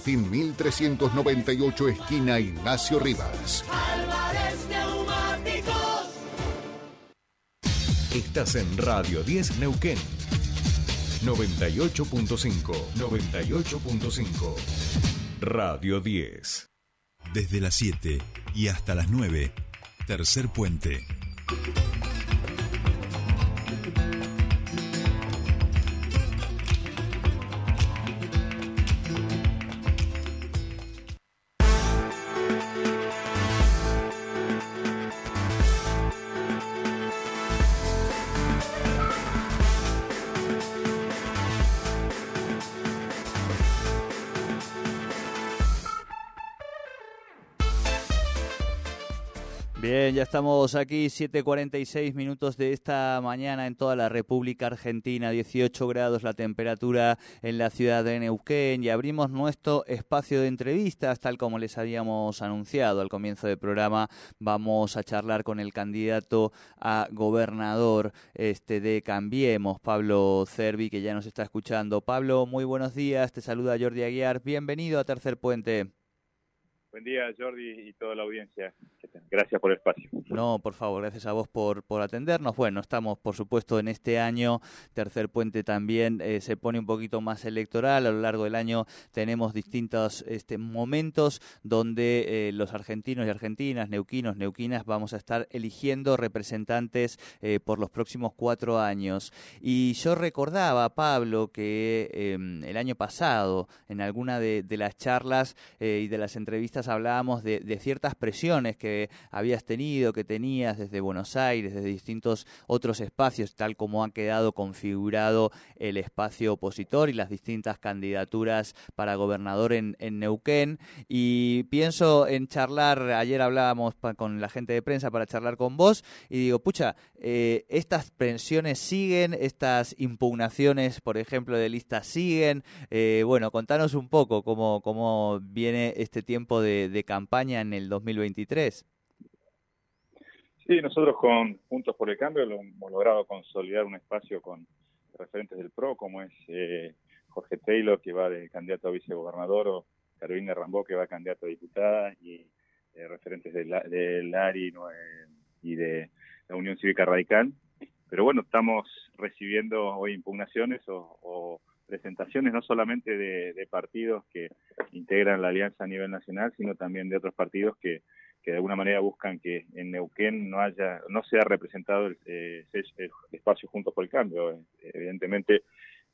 Martín 1398, esquina Ignacio Rivas. Estás en Radio 10 Neuquén. 98.5. 98.5. Radio 10. Desde las 7 y hasta las 9. Tercer puente. Bien, ya estamos aquí, 7.46 minutos de esta mañana en toda la República Argentina, 18 grados la temperatura en la ciudad de Neuquén y abrimos nuestro espacio de entrevistas, tal como les habíamos anunciado al comienzo del programa. Vamos a charlar con el candidato a gobernador este, de Cambiemos, Pablo Cervi, que ya nos está escuchando. Pablo, muy buenos días, te saluda Jordi Aguiar, bienvenido a Tercer Puente. Buen día, Jordi, y toda la audiencia. Gracias por el espacio. No, por favor, gracias a vos por, por atendernos. Bueno, estamos, por supuesto, en este año. Tercer Puente también eh, se pone un poquito más electoral. A lo largo del año tenemos distintos este, momentos donde eh, los argentinos y argentinas, neuquinos, neuquinas, vamos a estar eligiendo representantes eh, por los próximos cuatro años. Y yo recordaba, Pablo, que em, el año pasado, en alguna de, de las charlas y de las entrevistas, hablábamos de, ciertas presiones que habías tenido, que tenías desde Buenos Aires, desde distintos otros espacios, tal como ha quedado configurado el espacio opositor y las distintas candidaturas para gobernador en, Neuquén. Y pienso en charlar, ayer hablábamos con la gente de prensa para charlar con vos, y digo, pucha, eh, estas presiones siguen, estas impugnaciones, por ejemplo, de listas siguen. Eh, bueno, contanos un poco cómo, cómo viene este tiempo de de, campaña en el 2023? Sí, nosotros con Juntos por el Cambio lo hemos logrado consolidar un espacio con referentes del PRO, como es eh, Jorge Taylor, que va de candidato a vicegobernador, o Carolina Rambó, que va candidato a diputada, y eh, referentes del de ARI y de la Unión Cívica Radical. Pero bueno, estamos recibiendo hoy impugnaciones o presentaciones no solamente de, partidos que integran la alianza a nivel nacional, sino también de otros partidos que, que de alguna manera buscan que en Neuquén no haya, no sea representado el, eh, espacio Juntos por el Cambio. Evidentemente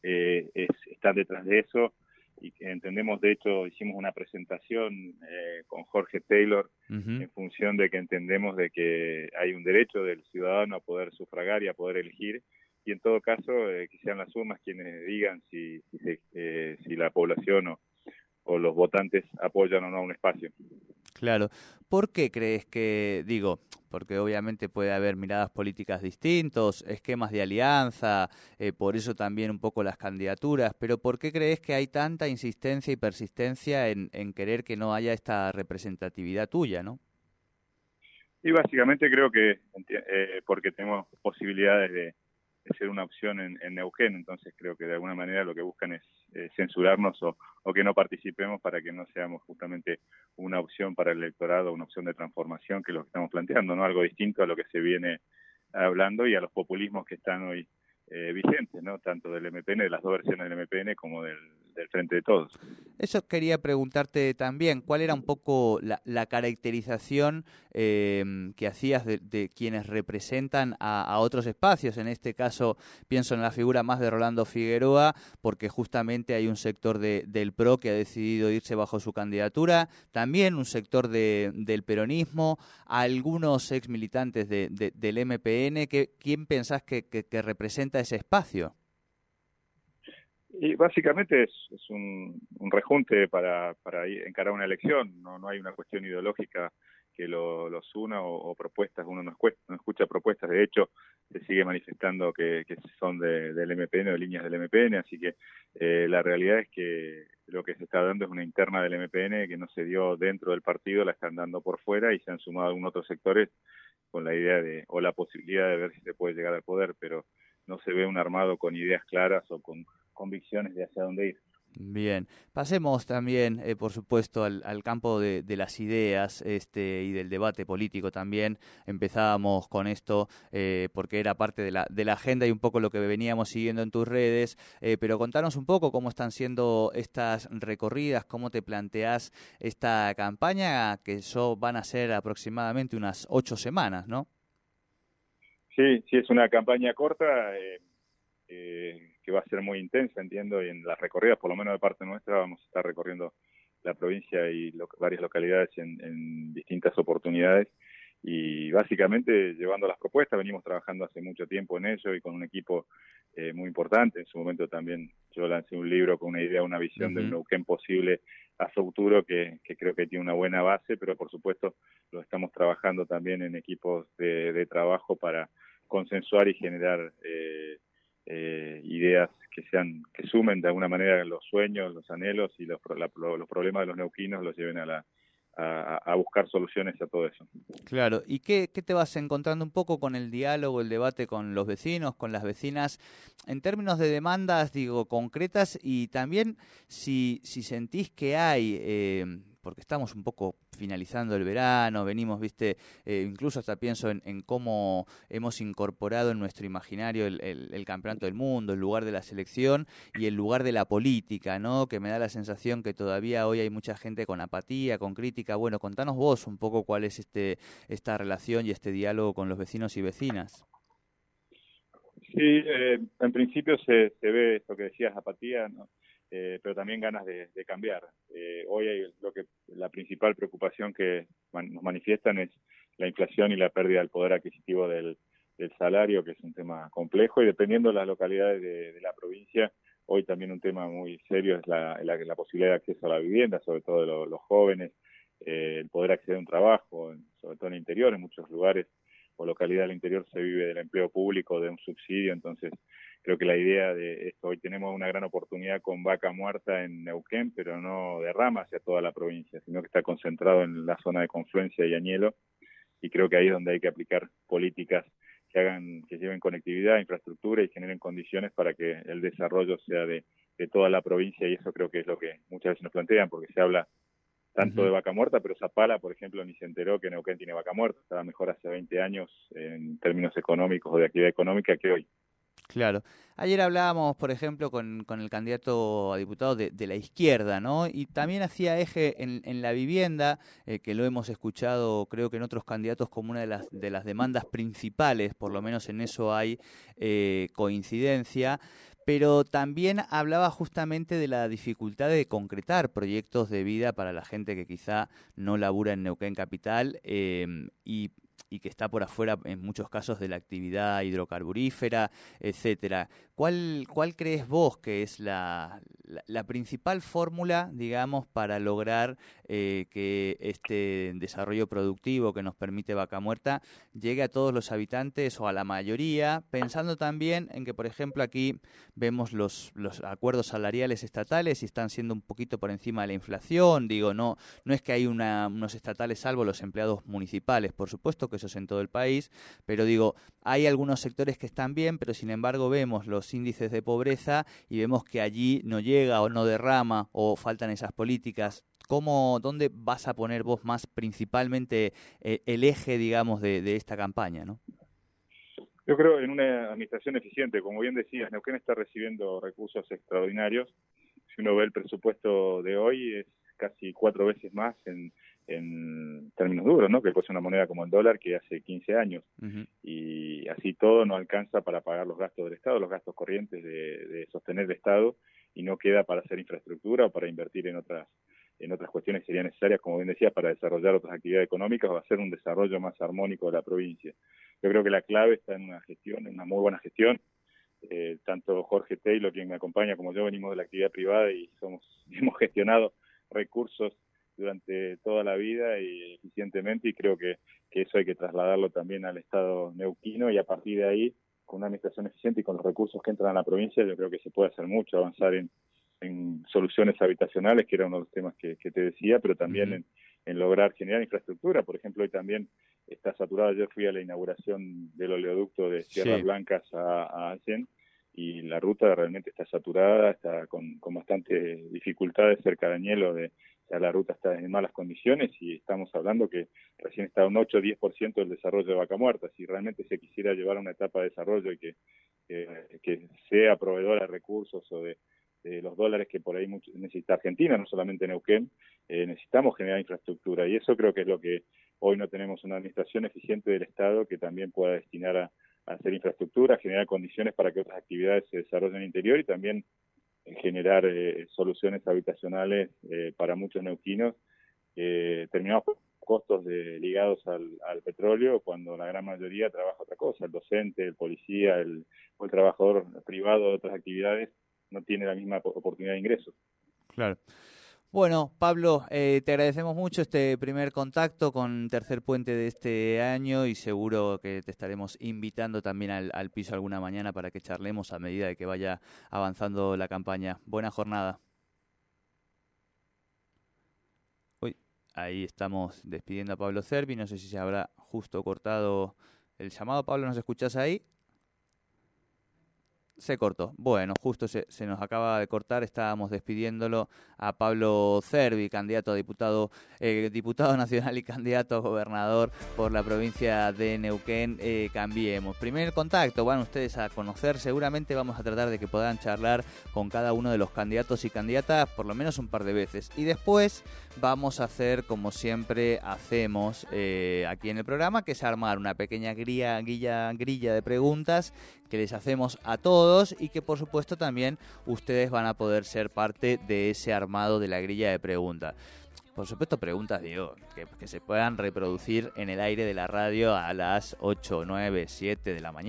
eh, están detrás de eso y que entendemos, de hecho, hicimos una presentación eh, con Jorge Taylor en función de que entendemos de que hay un derecho del ciudadano a poder sufragar y a poder elegir y en todo caso eh, que sean las sumas quienes digan si, si, eh, si la población o, o, los votantes apoyan o no un espacio. Claro. ¿Por qué crees que, digo, porque obviamente puede haber miradas políticas distintos, esquemas de alianza, eh, por eso también un poco las candidaturas, pero ¿por qué crees que hay tanta insistencia y persistencia en, en querer que no haya esta representatividad tuya, no? Y básicamente creo que eh, porque tenemos posibilidades de, de ser una opción en, en, entonces creo que de alguna manera lo que buscan es eh, censurarnos o, o, que no participemos para que no seamos justamente una opción para el electorado, una opción de transformación que es lo que estamos planteando, no algo distinto a lo que se viene hablando y a los populismos que están hoy eh, vigentes, ¿no? tanto del MPN, de las dos versiones del MPN como del, Frente de Todos. Eso quería preguntarte también, ¿cuál era un poco la, caracterización em, que hacías de, quienes representan a, otros espacios? En este caso pienso en la figura más de Rolando Figueroa, porque justamente hay un sector del PRO que ha decidido irse bajo su candidatura, también un sector del peronismo, algunos ex militantes del MPN, que, ¿quién pensás que representa ese espacio? Y básicamente es, un, rejunte para, para encarar una elección, no, no hay una cuestión ideológica que lo, los una o, propuestas, uno no escucha, no escucha propuestas, de hecho se sigue manifestando que, son del MPN de líneas del MPN, así que eh, la realidad es que lo que se está dando es una interna del MPN que no se dio dentro del partido, la están dando por fuera y se han sumado algunos otros sectores con la idea de, o la posibilidad de ver si se puede llegar al poder, pero no se ve un armado con ideas claras o con convicciones de hacia dónde ir. Bien, pasemos también, eh, por supuesto, al, campo de, las ideas este, y del debate político también. Empezábamos con esto eh, porque era parte de la, de la agenda y un poco lo que veníamos siguiendo en tus redes, eh, pero contanos un poco cómo están siendo estas recorridas, cómo te planteás esta campaña, que eso van a ser aproximadamente unas ocho semanas, ¿no? Sí, sí, es una campaña corta. Eh, que va a ser muy intensa, entiendo, y en las recorridas, por lo menos de parte nuestra, vamos a estar recorriendo la provincia y varias localidades en, distintas oportunidades y básicamente llevando las propuestas, venimos trabajando hace mucho tiempo en ello y con un equipo eh, muy importante. En su momento también yo lancé un libro con una idea, una visión de un Neuquén posible a futuro que, creo que tiene una buena base, pero por supuesto lo estamos trabajando también en equipos de, trabajo para consensuar y generar eh, eh, ideas que sean que sumen de alguna manera los sueños, los anhelos y los, los problemas de los neuquinos los lleven a la a, buscar soluciones a todo eso. Claro, ¿y qué, qué, te vas encontrando un poco con el diálogo, el debate con los vecinos, con las vecinas, en términos de demandas, digo, concretas y también si, si sentís que hay... Eh, porque estamos un poco finalizando el verano, venimos, viste, eh, incluso hasta pienso en, cómo hemos incorporado en nuestro imaginario el, campeonato del mundo, el lugar de la selección y el lugar de la política, ¿no? Que me da la sensación que todavía hoy hay mucha gente con apatía, con crítica. Bueno, contanos vos un poco cuál es este esta relación y este diálogo con los vecinos y vecinas. Sí, eh, en principio se, se ve esto que decías, apatía, ¿no? Eh, pero también ganas de, cambiar. Eh, hoy hay lo que la principal preocupación que nos manifiestan es la inflación y la pérdida del poder adquisitivo del, salario, que es un tema complejo y dependiendo de las localidades de, la provincia, hoy también un tema muy serio es la, posibilidad de acceso a la vivienda, sobre todo de los jóvenes, eh, el poder acceder a un trabajo, sobre todo en el interior, en muchos lugares o localidades del interior se vive del empleo público, de un subsidio, entonces creo que la idea de esto, hoy tenemos una gran oportunidad con vaca muerta en Neuquén, pero no derrama hacia toda la provincia, sino que está concentrado en la zona de confluencia y Añelo, y creo que ahí es donde hay que aplicar políticas que hagan, que lleven conectividad, infraestructura y generen condiciones para que el desarrollo sea de, toda la provincia, y eso creo que es lo que muchas veces nos plantean, porque se habla tanto de vaca muerta, pero Zapala, por ejemplo, ni se enteró que Neuquén tiene vaca muerta, estaba mejor hace 20 años en términos económicos o de actividad económica que hoy. Claro. Ayer hablábamos, por ejemplo, con, el candidato a diputado de, la izquierda, ¿no? Y también hacía eje en, en la vivienda, eh, que lo hemos escuchado, creo que en otros candidatos, como una de las, de las demandas principales, por lo menos en eso hay eh, coincidencia pero también hablaba justamente de la dificultad de concretar proyectos de vida para la gente que quizá no labura en Neuquén Capital eh, y y que está por afuera en muchos casos de la actividad hidrocarburífera, etcétera. ¿Cuál, cuál crees vos que es la, la, principal fórmula, digamos, para lograr eh, que este desarrollo productivo que nos permite Vaca Muerta llegue a todos los habitantes o a la mayoría, pensando también en que, por ejemplo, aquí vemos los, acuerdos salariales estatales y están siendo un poquito por encima de la inflación, digo, no, no es que hay unos estatales salvo los empleados municipales, por supuesto que eso es en todo el país, pero digo, hay algunos sectores que están bien, pero sin embargo vemos los índices de pobreza y vemos que allí no llega o no derrama o faltan esas políticas. ¿Cómo, ¿Dónde vas a poner vos más principalmente eh, el eje, digamos, de, esta campaña? ¿no? Yo creo en una administración eficiente. Como bien decías, Neuquén está recibiendo recursos extraordinarios. Si uno ve el presupuesto de hoy, es casi cuatro veces más en, en términos duros, ¿no? Que cuesta una moneda como el dólar que hace 15 años. Y así todo no alcanza para pagar los gastos del Estado, los gastos corrientes de, de, sostener el Estado y no queda para hacer infraestructura o para invertir en otras en otras cuestiones que serían necesarias, como bien decía, para desarrollar otras actividades económicas o hacer un desarrollo más armónico de la provincia. Yo creo que la clave está en una gestión, en una muy buena gestión. Eh, tanto Jorge Taylor, quien me acompaña, como yo venimos de la actividad privada y somos hemos gestionado recursos durante toda la vida y eficientemente y creo que, eso hay que trasladarlo también al Estado neuquino y a partir de ahí, con una administración eficiente y con los recursos que entran a la provincia, yo creo que se puede hacer mucho, avanzar en, soluciones habitacionales, que era uno de los temas que, te decía, pero también en, lograr generar infraestructura. Por ejemplo, hoy también está saturado. Yo fui a la inauguración del oleoducto de Sierras Blancas a, a y la ruta realmente está saturada, está con, con bastante dificultades cerca de Añelo, de, o la ruta está en malas condiciones y estamos hablando que recién está un 8 o 10% del desarrollo de Vaca Muerta. Si realmente se quisiera llevar a una etapa de desarrollo y que, que, sea proveedora de recursos o de, los dólares que por ahí necesita Argentina, no solamente Neuquén, eh, necesitamos generar infraestructura y eso creo que es lo que hoy no tenemos una administración eficiente del Estado que también pueda destinar a, hacer infraestructura, generar condiciones para que otras actividades se desarrollen en el interior y también generar eh, soluciones habitacionales eh, para muchos neuquinos. terminamos con costos de, ligados al, petróleo cuando la gran mayoría trabaja otra cosa, el docente, el policía, el, o el trabajador privado de otras actividades no tiene la misma oportunidad de ingreso. Claro. Bueno, Pablo, eh, te agradecemos mucho este primer contacto con Tercer Puente de este año y seguro que te estaremos invitando también al, piso alguna mañana para que charlemos a medida de que vaya avanzando la campaña. Buena jornada. Uy, ahí estamos despidiendo a Pablo Cervi. No sé si se habrá justo cortado el llamado. Pablo, ¿nos escuchás ahí? Se cortó. Bueno, justo se, nos acaba de cortar. Estábamos despidiéndolo a Pablo Cervi, candidato a diputado, eh, diputado nacional y candidato a gobernador por la provincia de Neuquén. Eh, cambiemos. Primer contacto, van ustedes a conocer. Seguramente vamos a tratar de que puedan charlar con cada uno de los candidatos y candidatas por lo menos un par de veces. Y después vamos a hacer, como siempre hacemos eh, aquí en el programa, que es armar una pequeña grilla, grilla, grilla de preguntas que les hacemos a y que por supuesto también ustedes van a poder ser parte de ese armado de la grilla de preguntas. Por supuesto, preguntas, digo, que se puedan reproducir en el aire de la radio a las 8, 9, 7 de la mañana.